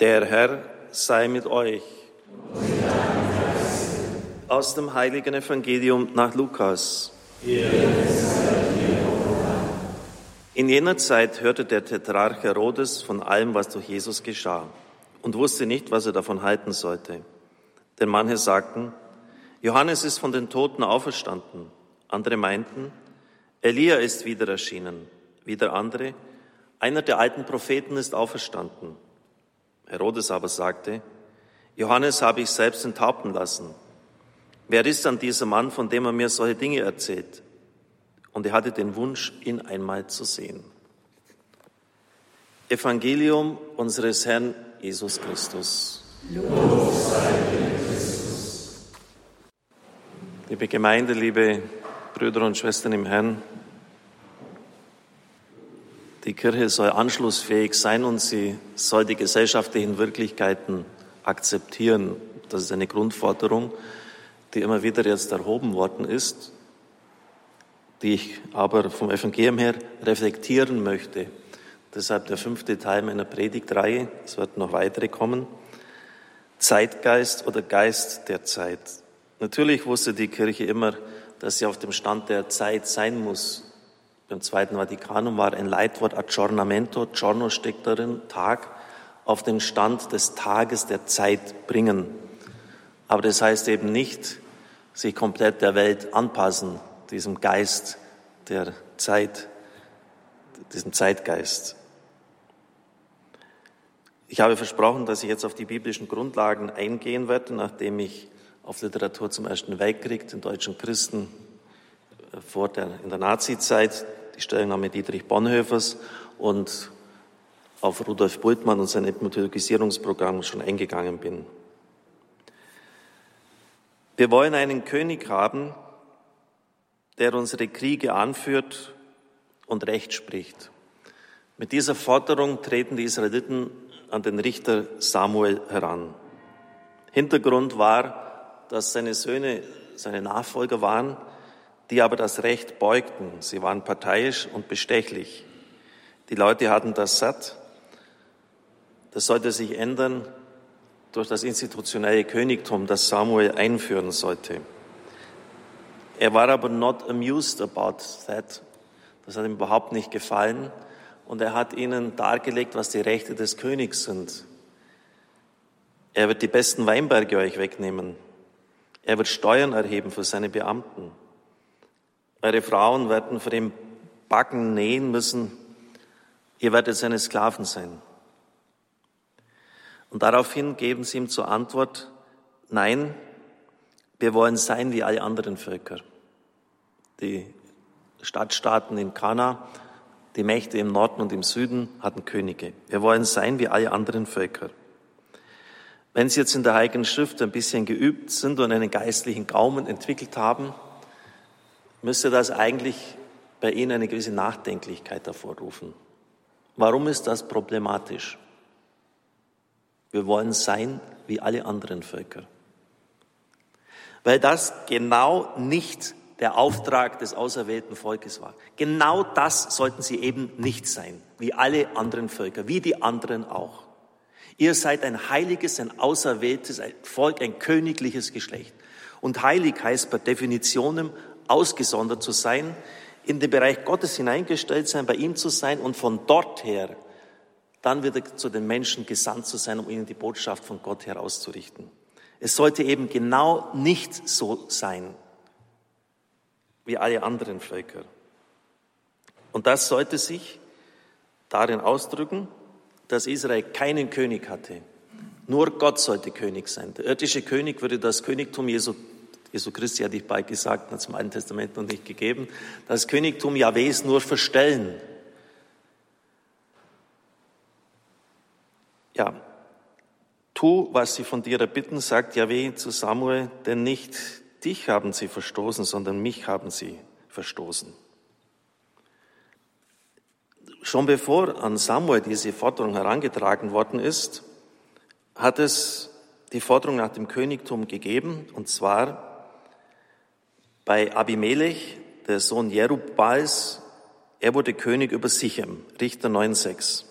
Der Herr sei mit euch. Aus dem heiligen Evangelium nach Lukas. In jener Zeit hörte der Tetrarch Herodes von allem, was durch Jesus geschah, und wusste nicht, was er davon halten sollte. Denn manche sagten, Johannes ist von den Toten auferstanden. Andere meinten, Elia ist wieder erschienen. Wieder andere, einer der alten Propheten ist auferstanden. Herodes aber sagte, Johannes habe ich selbst enthaupten lassen. Wer ist dann dieser Mann, von dem er mir solche Dinge erzählt? Und er hatte den Wunsch, ihn einmal zu sehen. Evangelium unseres Herrn Jesus Christus. Christus. Liebe Gemeinde, liebe Brüder und Schwestern im Herrn, die Kirche soll anschlussfähig sein und sie soll die gesellschaftlichen Wirklichkeiten akzeptieren. Das ist eine Grundforderung, die immer wieder jetzt erhoben worden ist, die ich aber vom Evangelium her reflektieren möchte. Deshalb der fünfte Teil meiner Predigtreihe. Es wird noch weitere kommen. Zeitgeist oder Geist der Zeit. Natürlich wusste die Kirche immer, dass sie auf dem Stand der Zeit sein muss beim Zweiten Vatikanum war ein Leitwort Aggiornamento, Giorno steckt darin, Tag, auf den Stand des Tages der Zeit bringen. Aber das heißt eben nicht, sich komplett der Welt anpassen, diesem Geist der Zeit, diesem Zeitgeist. Ich habe versprochen, dass ich jetzt auf die biblischen Grundlagen eingehen werde, nachdem ich auf Literatur zum Ersten Weltkrieg, den deutschen Christen äh, vor der, in der Nazizeit die Stellungnahme Dietrich Bonhoeffers und auf Rudolf Bultmann und sein Ethnologisierungsprogramm schon eingegangen bin. Wir wollen einen König haben, der unsere Kriege anführt und Recht spricht. Mit dieser Forderung treten die Israeliten an den Richter Samuel heran. Hintergrund war, dass seine Söhne seine Nachfolger waren, die aber das Recht beugten. Sie waren parteiisch und bestechlich. Die Leute hatten das satt. Das sollte sich ändern durch das institutionelle Königtum, das Samuel einführen sollte. Er war aber not amused about that. Das hat ihm überhaupt nicht gefallen. Und er hat ihnen dargelegt, was die Rechte des Königs sind. Er wird die besten Weinberge euch wegnehmen. Er wird Steuern erheben für seine Beamten. Eure Frauen werden für den Backen nähen müssen. Ihr werdet seine Sklaven sein. Und daraufhin geben sie ihm zur Antwort, nein, wir wollen sein wie alle anderen Völker. Die Stadtstaaten in Kana, die Mächte im Norden und im Süden hatten Könige. Wir wollen sein wie alle anderen Völker. Wenn Sie jetzt in der Heiligen Schrift ein bisschen geübt sind und einen geistlichen Gaumen entwickelt haben, müsste das eigentlich bei Ihnen eine gewisse Nachdenklichkeit hervorrufen. Warum ist das problematisch? Wir wollen sein wie alle anderen Völker. Weil das genau nicht der Auftrag des auserwählten Volkes war. Genau das sollten sie eben nicht sein, wie alle anderen Völker, wie die anderen auch. Ihr seid ein heiliges, ein auserwähltes ein Volk, ein königliches Geschlecht. Und heilig heißt per Definitionem ausgesondert zu sein, in den Bereich Gottes hineingestellt sein, bei ihm zu sein und von dort her dann wieder zu den Menschen gesandt zu sein, um ihnen die Botschaft von Gott herauszurichten. Es sollte eben genau nicht so sein wie alle anderen Völker. Und das sollte sich darin ausdrücken, dass Israel keinen König hatte. Nur Gott sollte König sein. Der irdische König würde das Königtum Jesu Jesu Christi hatte ich bald gesagt, hat es im Alten Testament noch nicht gegeben, das Königtum Jahwes nur verstellen. Ja, tu, was sie von dir erbitten, sagt Jahwe zu Samuel, denn nicht dich haben sie verstoßen, sondern mich haben sie verstoßen. Schon bevor an Samuel diese Forderung herangetragen worden ist, hat es die Forderung nach dem Königtum gegeben, und zwar bei Abimelech, der Sohn Jerubals, er wurde König über Sichem, Richter 9,6.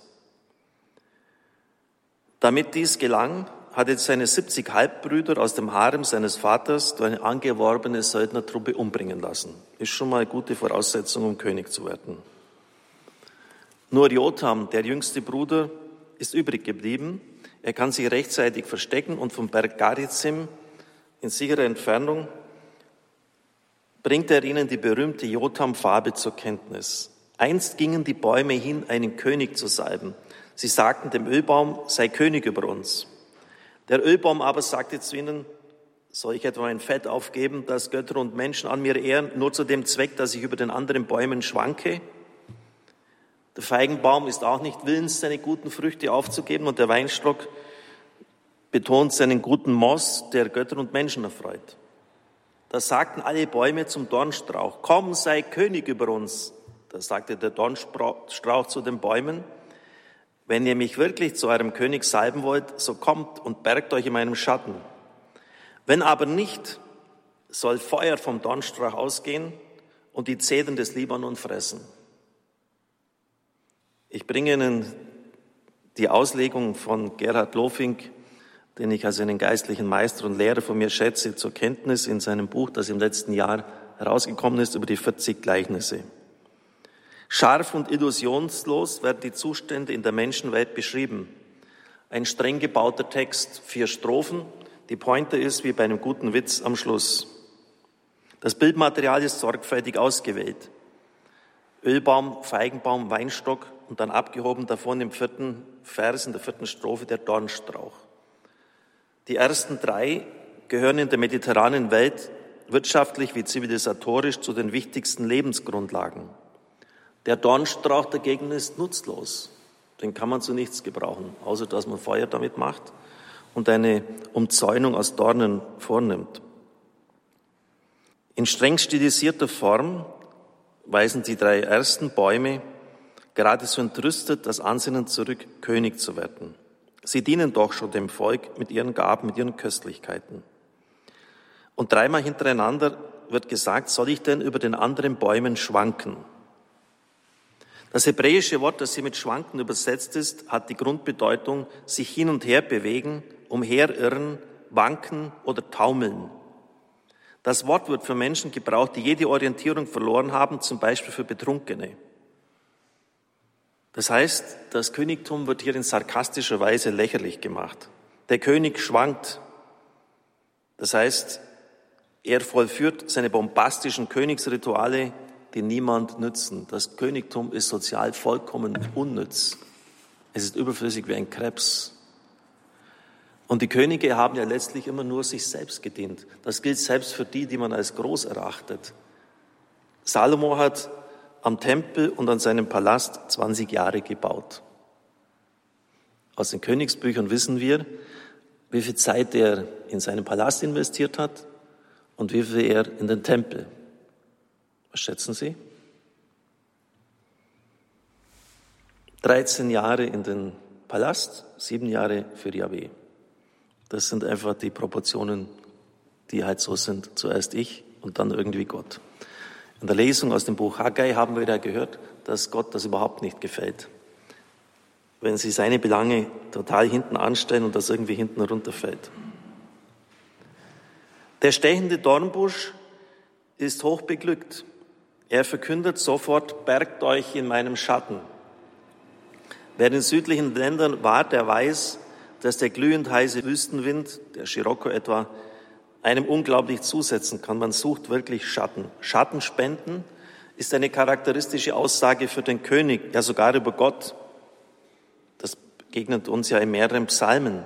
Damit dies gelang, hatte seine 70 Halbbrüder aus dem Harem seines Vaters durch eine angeworbene Söldnertruppe umbringen lassen. Ist schon mal eine gute Voraussetzung, um König zu werden. Nur Jotham, der jüngste Bruder, ist übrig geblieben. Er kann sich rechtzeitig verstecken und vom Berg Garizim in sicherer Entfernung bringt er ihnen die berühmte Jotham-Farbe zur Kenntnis. Einst gingen die Bäume hin, einen König zu salben. Sie sagten dem Ölbaum, sei König über uns. Der Ölbaum aber sagte zu ihnen, soll ich etwa ein Fett aufgeben, das Götter und Menschen an mir ehren, nur zu dem Zweck, dass ich über den anderen Bäumen schwanke? Der Feigenbaum ist auch nicht willens, seine guten Früchte aufzugeben und der Weinstock betont seinen guten Moss, der Götter und Menschen erfreut. Da sagten alle Bäume zum Dornstrauch, komm, sei König über uns. Da sagte der Dornstrauch zu den Bäumen, wenn ihr mich wirklich zu eurem König salben wollt, so kommt und bergt euch in meinem Schatten. Wenn aber nicht, soll Feuer vom Dornstrauch ausgehen und die Zedern des Libanon fressen. Ich bringe Ihnen die Auslegung von Gerhard Lofink, den ich als einen geistlichen Meister und Lehrer von mir schätze, zur Kenntnis in seinem Buch, das im letzten Jahr herausgekommen ist, über die 40 Gleichnisse. Scharf und illusionslos werden die Zustände in der Menschenwelt beschrieben. Ein streng gebauter Text, vier Strophen. Die Pointe ist wie bei einem guten Witz am Schluss. Das Bildmaterial ist sorgfältig ausgewählt. Ölbaum, Feigenbaum, Weinstock und dann abgehoben davon im vierten Vers, in der vierten Strophe der Dornstrauch. Die ersten drei gehören in der mediterranen Welt wirtschaftlich wie zivilisatorisch zu den wichtigsten Lebensgrundlagen. Der Dornstrauch dagegen ist nutzlos. Den kann man zu nichts gebrauchen, außer dass man Feuer damit macht und eine Umzäunung aus Dornen vornimmt. In streng stilisierter Form weisen die drei ersten Bäume geradezu entrüstet das Ansinnen zurück, König zu werden. Sie dienen doch schon dem Volk mit ihren Gaben, mit ihren Köstlichkeiten. Und dreimal hintereinander wird gesagt, soll ich denn über den anderen Bäumen schwanken? Das hebräische Wort, das hier mit schwanken übersetzt ist, hat die Grundbedeutung sich hin und her bewegen, umherirren, wanken oder taumeln. Das Wort wird für Menschen gebraucht, die jede Orientierung verloren haben, zum Beispiel für Betrunkene. Das heißt, das Königtum wird hier in sarkastischer Weise lächerlich gemacht. Der König schwankt. Das heißt, er vollführt seine bombastischen Königsrituale die niemand nützen. Das Königtum ist sozial vollkommen unnütz. Es ist überflüssig wie ein Krebs. Und die Könige haben ja letztlich immer nur sich selbst gedient. Das gilt selbst für die, die man als groß erachtet. Salomo hat am Tempel und an seinem Palast 20 Jahre gebaut. Aus den Königsbüchern wissen wir, wie viel Zeit er in seinen Palast investiert hat und wie viel er in den Tempel. Was schätzen Sie? 13 Jahre in den Palast, sieben Jahre für Yahweh. Das sind einfach die Proportionen, die halt so sind. Zuerst ich und dann irgendwie Gott. In der Lesung aus dem Buch Haggai haben wir ja gehört, dass Gott das überhaupt nicht gefällt. Wenn sie seine Belange total hinten anstellen und das irgendwie hinten runterfällt. Der stechende Dornbusch ist hochbeglückt. Er verkündet sofort, bergt euch in meinem Schatten. Wer in südlichen Ländern war, der weiß, dass der glühend heiße Wüstenwind, der Scirocco etwa, einem unglaublich zusetzen kann. Man sucht wirklich Schatten. Schattenspenden ist eine charakteristische Aussage für den König, ja sogar über Gott. Das begegnet uns ja in mehreren Psalmen.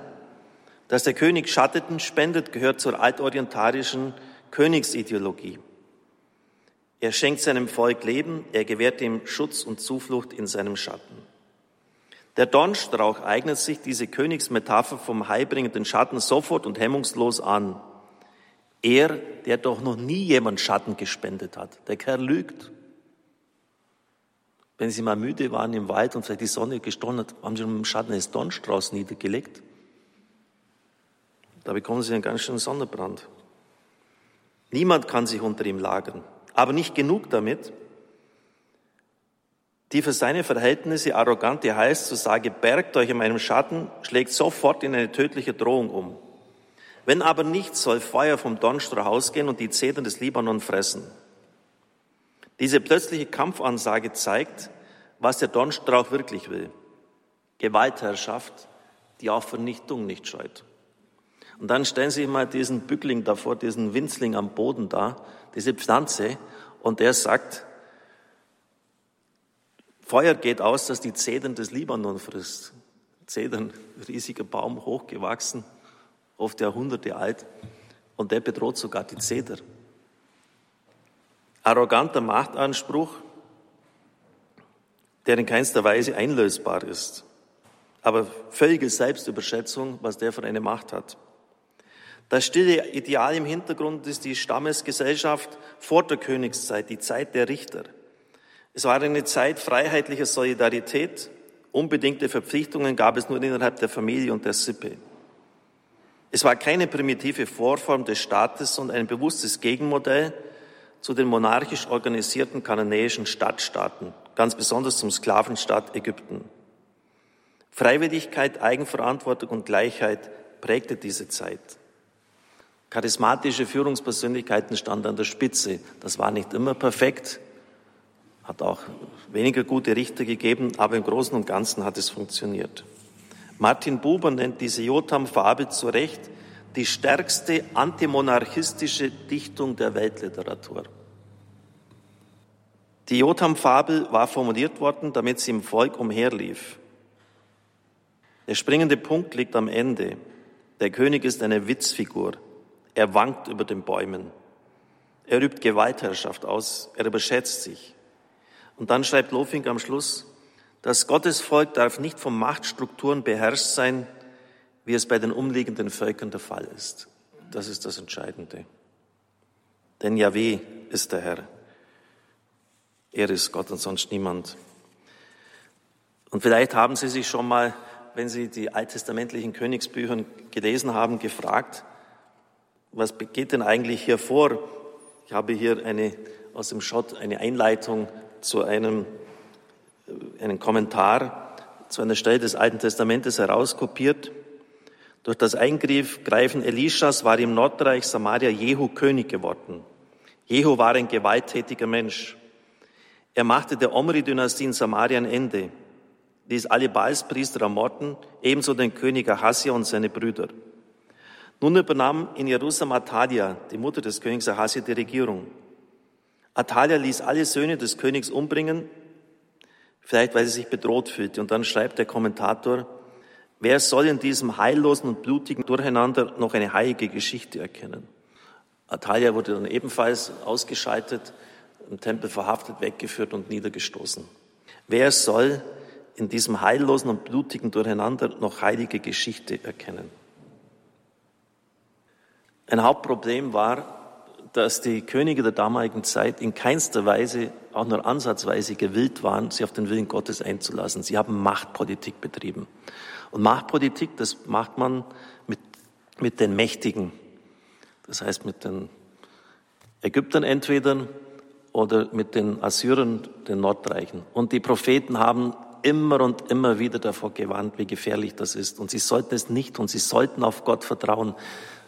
Dass der König Schatten spendet, gehört zur altorientalischen Königsideologie. Er schenkt seinem Volk Leben, er gewährt ihm Schutz und Zuflucht in seinem Schatten. Der Dornstrauch eignet sich diese Königsmetapher vom heilbringenden Schatten sofort und hemmungslos an. Er, der doch noch nie jemand Schatten gespendet hat. Der Kerl lügt. Wenn Sie mal müde waren im Wald und vielleicht die Sonne gestohlen hat, haben Sie im Schatten eines Dornstrauß niedergelegt. Da bekommen Sie einen ganz schönen Sonnenbrand. Niemand kann sich unter ihm lagern. Aber nicht genug damit. die für seine Verhältnisse arrogante heißt, so sage, bergt euch in meinem Schatten, schlägt sofort in eine tödliche Drohung um. Wenn aber nicht, soll Feuer vom Dornstrauch ausgehen und die Zedern des Libanon fressen. Diese plötzliche Kampfansage zeigt, was der Dornstrauch wirklich will. Gewaltherrschaft, die auch Vernichtung nicht scheut. Und dann stellen Sie sich mal diesen Bückling davor, diesen Winzling am Boden da, diese Pflanze, und der sagt, Feuer geht aus, dass die Zedern des Libanon frisst. Zedern, riesiger Baum, hochgewachsen, oft Jahrhunderte alt, und der bedroht sogar die Zeder. Arroganter Machtanspruch, der in keinster Weise einlösbar ist. Aber völlige Selbstüberschätzung, was der für eine Macht hat. Das stille Ideal im Hintergrund ist die Stammesgesellschaft vor der Königszeit, die Zeit der Richter. Es war eine Zeit freiheitlicher Solidarität. Unbedingte Verpflichtungen gab es nur innerhalb der Familie und der Sippe. Es war keine primitive Vorform des Staates, sondern ein bewusstes Gegenmodell zu den monarchisch organisierten kananäischen Stadtstaaten, ganz besonders zum Sklavenstaat Ägypten. Freiwilligkeit, Eigenverantwortung und Gleichheit prägte diese Zeit. Charismatische Führungspersönlichkeiten standen an der Spitze. Das war nicht immer perfekt, hat auch weniger gute Richter gegeben, aber im Großen und Ganzen hat es funktioniert. Martin Buber nennt diese Jotham-Fabel zu Recht die stärkste antimonarchistische Dichtung der Weltliteratur. Die Jotham-Fabel war formuliert worden, damit sie im Volk umherlief. Der springende Punkt liegt am Ende. Der König ist eine Witzfigur. Er wankt über den Bäumen. Er übt Gewaltherrschaft aus. Er überschätzt sich. Und dann schreibt Lofing am Schluss, das Gottesvolk darf nicht von Machtstrukturen beherrscht sein, wie es bei den umliegenden Völkern der Fall ist. Das ist das Entscheidende. Denn Yahweh ist der Herr. Er ist Gott und sonst niemand. Und vielleicht haben Sie sich schon mal, wenn Sie die alttestamentlichen Königsbücher gelesen haben, gefragt, was geht denn eigentlich hier vor? Ich habe hier eine, aus dem Schott eine Einleitung zu einem einen Kommentar zu einer Stelle des Alten Testamentes herauskopiert. Durch das Eingreifen Elishas war im Nordreich Samaria Jehu König geworden. Jehu war ein gewalttätiger Mensch. Er machte der Omri-Dynastie in Samaria ein Ende, ließ alle Baalspriester ermorden, ebenso den König Ahasja und seine Brüder. Nun übernahm in Jerusalem Atalia, die Mutter des Königs Ahasja, die Regierung. Atalia ließ alle Söhne des Königs umbringen, vielleicht weil sie sich bedroht fühlte. Und dann schreibt der Kommentator, wer soll in diesem heillosen und blutigen Durcheinander noch eine heilige Geschichte erkennen? Atalia wurde dann ebenfalls ausgeschaltet, im Tempel verhaftet, weggeführt und niedergestoßen. Wer soll in diesem heillosen und blutigen Durcheinander noch heilige Geschichte erkennen? Ein Hauptproblem war, dass die Könige der damaligen Zeit in keinster Weise, auch nur ansatzweise gewillt waren, sich auf den Willen Gottes einzulassen. Sie haben Machtpolitik betrieben. Und Machtpolitik, das macht man mit, mit den Mächtigen. Das heißt mit den Ägyptern entweder oder mit den Assyrern, den Nordreichen. Und die Propheten haben immer und immer wieder davor gewarnt, wie gefährlich das ist. Und sie sollten es nicht und sie sollten auf Gott vertrauen.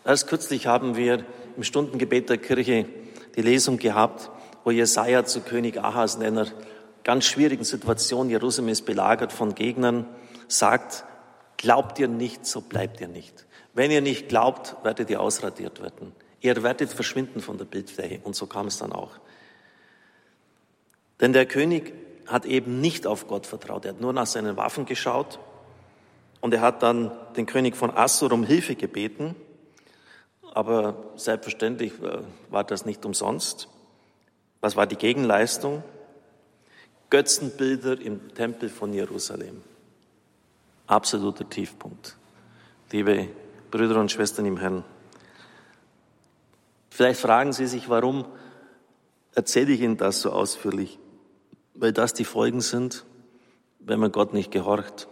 Erst kürzlich haben wir im Stundengebet der Kirche die Lesung gehabt, wo Jesaja zu König Ahas in einer ganz schwierigen Situation, Jerusalem ist belagert von Gegnern, sagt, glaubt ihr nicht, so bleibt ihr nicht. Wenn ihr nicht glaubt, werdet ihr ausradiert werden. Ihr werdet verschwinden von der Bildfläche. Und so kam es dann auch. Denn der König hat eben nicht auf Gott vertraut. Er hat nur nach seinen Waffen geschaut. Und er hat dann den König von Assur um Hilfe gebeten. Aber selbstverständlich äh, war das nicht umsonst. Was war die Gegenleistung? Götzenbilder im Tempel von Jerusalem. Absoluter Tiefpunkt. Liebe Brüder und Schwestern im Herrn. Vielleicht fragen Sie sich, warum erzähle ich Ihnen das so ausführlich? Weil das die Folgen sind, wenn man Gott nicht gehorcht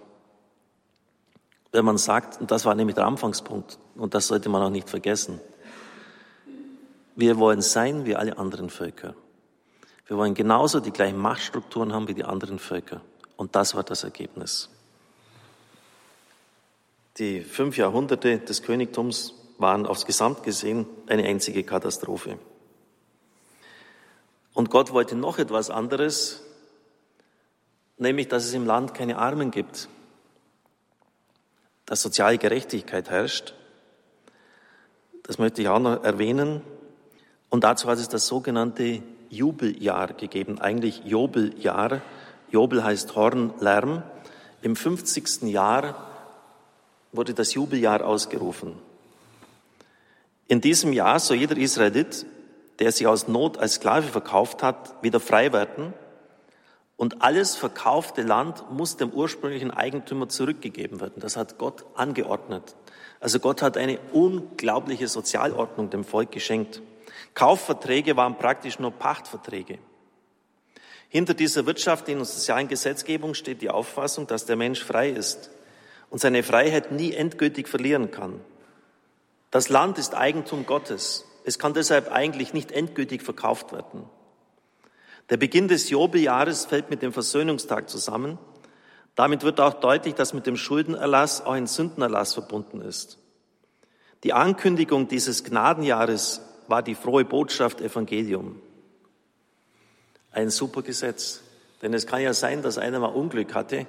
wenn man sagt, und das war nämlich der Anfangspunkt, und das sollte man auch nicht vergessen, wir wollen sein wie alle anderen Völker. Wir wollen genauso die gleichen Machtstrukturen haben wie die anderen Völker. Und das war das Ergebnis. Die fünf Jahrhunderte des Königtums waren aufs Gesamt gesehen eine einzige Katastrophe. Und Gott wollte noch etwas anderes, nämlich dass es im Land keine Armen gibt, dass soziale Gerechtigkeit herrscht. Das möchte ich auch noch erwähnen. Und dazu hat es das sogenannte Jubeljahr gegeben, eigentlich Jobeljahr. Jobel heißt Horn, Lärm. Im 50. Jahr wurde das Jubeljahr ausgerufen. In diesem Jahr soll jeder Israelit, der sich aus Not als Sklave verkauft hat, wieder frei werden und alles verkaufte Land muss dem ursprünglichen Eigentümer zurückgegeben werden. Das hat Gott angeordnet. Also Gott hat eine unglaubliche Sozialordnung dem Volk geschenkt. Kaufverträge waren praktisch nur Pachtverträge. Hinter dieser wirtschaftlichen und sozialen Gesetzgebung steht die Auffassung, dass der Mensch frei ist und seine Freiheit nie endgültig verlieren kann. Das Land ist Eigentum Gottes. Es kann deshalb eigentlich nicht endgültig verkauft werden. Der Beginn des Jobeljahres fällt mit dem Versöhnungstag zusammen. Damit wird auch deutlich, dass mit dem Schuldenerlass auch ein Sündenerlass verbunden ist. Die Ankündigung dieses Gnadenjahres war die frohe Botschaft Evangelium. Ein super Gesetz. Denn es kann ja sein, dass einer mal Unglück hatte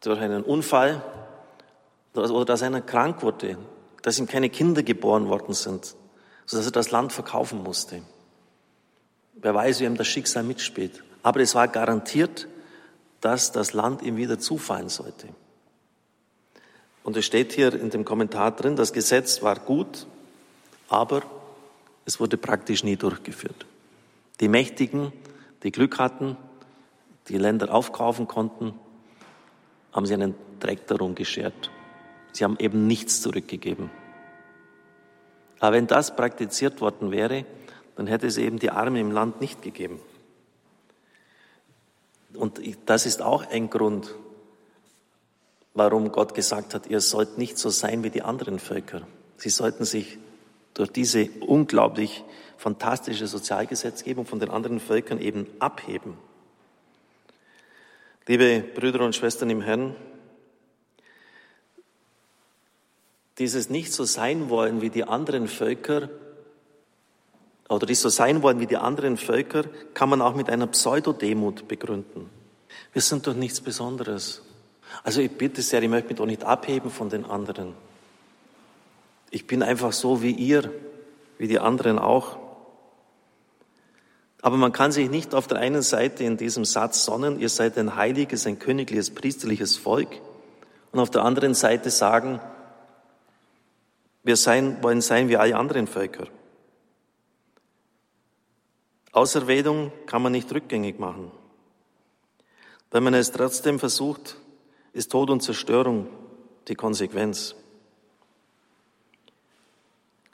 durch einen Unfall oder dass einer krank wurde, dass ihm keine Kinder geboren worden sind, sodass er das Land verkaufen musste. Wer weiß, wie ihm das Schicksal mitspielt. Aber es war garantiert, dass das Land ihm wieder zufallen sollte. Und es steht hier in dem Kommentar drin, das Gesetz war gut, aber es wurde praktisch nie durchgeführt. Die Mächtigen, die Glück hatten, die Länder aufkaufen konnten, haben sie einen Dreck darum geschert. Sie haben eben nichts zurückgegeben. Aber wenn das praktiziert worden wäre, dann hätte es eben die Armen im Land nicht gegeben. Und das ist auch ein Grund, warum Gott gesagt hat, ihr sollt nicht so sein wie die anderen Völker. Sie sollten sich durch diese unglaublich fantastische Sozialgesetzgebung von den anderen Völkern eben abheben. Liebe Brüder und Schwestern im Herrn, dieses nicht so sein wollen wie die anderen Völker, oder die so sein wollen wie die anderen Völker, kann man auch mit einer Pseudodemut begründen. Wir sind doch nichts Besonderes. Also ich bitte sehr, ich möchte mich doch nicht abheben von den anderen. Ich bin einfach so wie ihr, wie die anderen auch. Aber man kann sich nicht auf der einen Seite in diesem Satz sonnen, ihr seid ein heiliges, ein königliches, priesterliches Volk, und auf der anderen Seite sagen, wir sein, wollen sein wie alle anderen Völker. Auserwählung kann man nicht rückgängig machen. Wenn man es trotzdem versucht, ist Tod und Zerstörung die Konsequenz.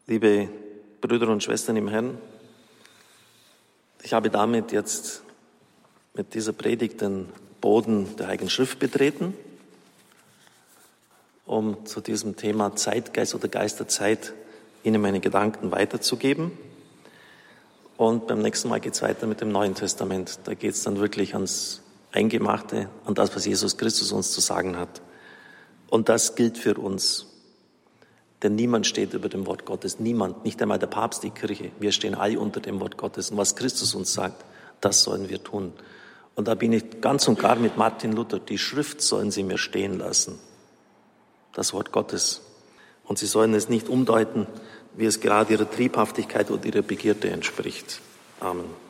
Liebe Brüder und Schwestern im Herrn, ich habe damit jetzt mit dieser Predigt den Boden der Heiligen Schrift betreten, um zu diesem Thema Zeitgeist oder Geist der Zeit Ihnen meine Gedanken weiterzugeben. Und beim nächsten Mal geht es weiter mit dem Neuen Testament. Da geht es dann wirklich ans Eingemachte, an das, was Jesus Christus uns zu sagen hat. Und das gilt für uns. Denn niemand steht über dem Wort Gottes. Niemand, nicht einmal der Papst, die Kirche. Wir stehen alle unter dem Wort Gottes. Und was Christus uns sagt, das sollen wir tun. Und da bin ich ganz und gar mit Martin Luther. Die Schrift sollen sie mir stehen lassen. Das Wort Gottes. Und sie sollen es nicht umdeuten, wie es gerade ihrer Triebhaftigkeit oder ihrer Begierde entspricht. Amen.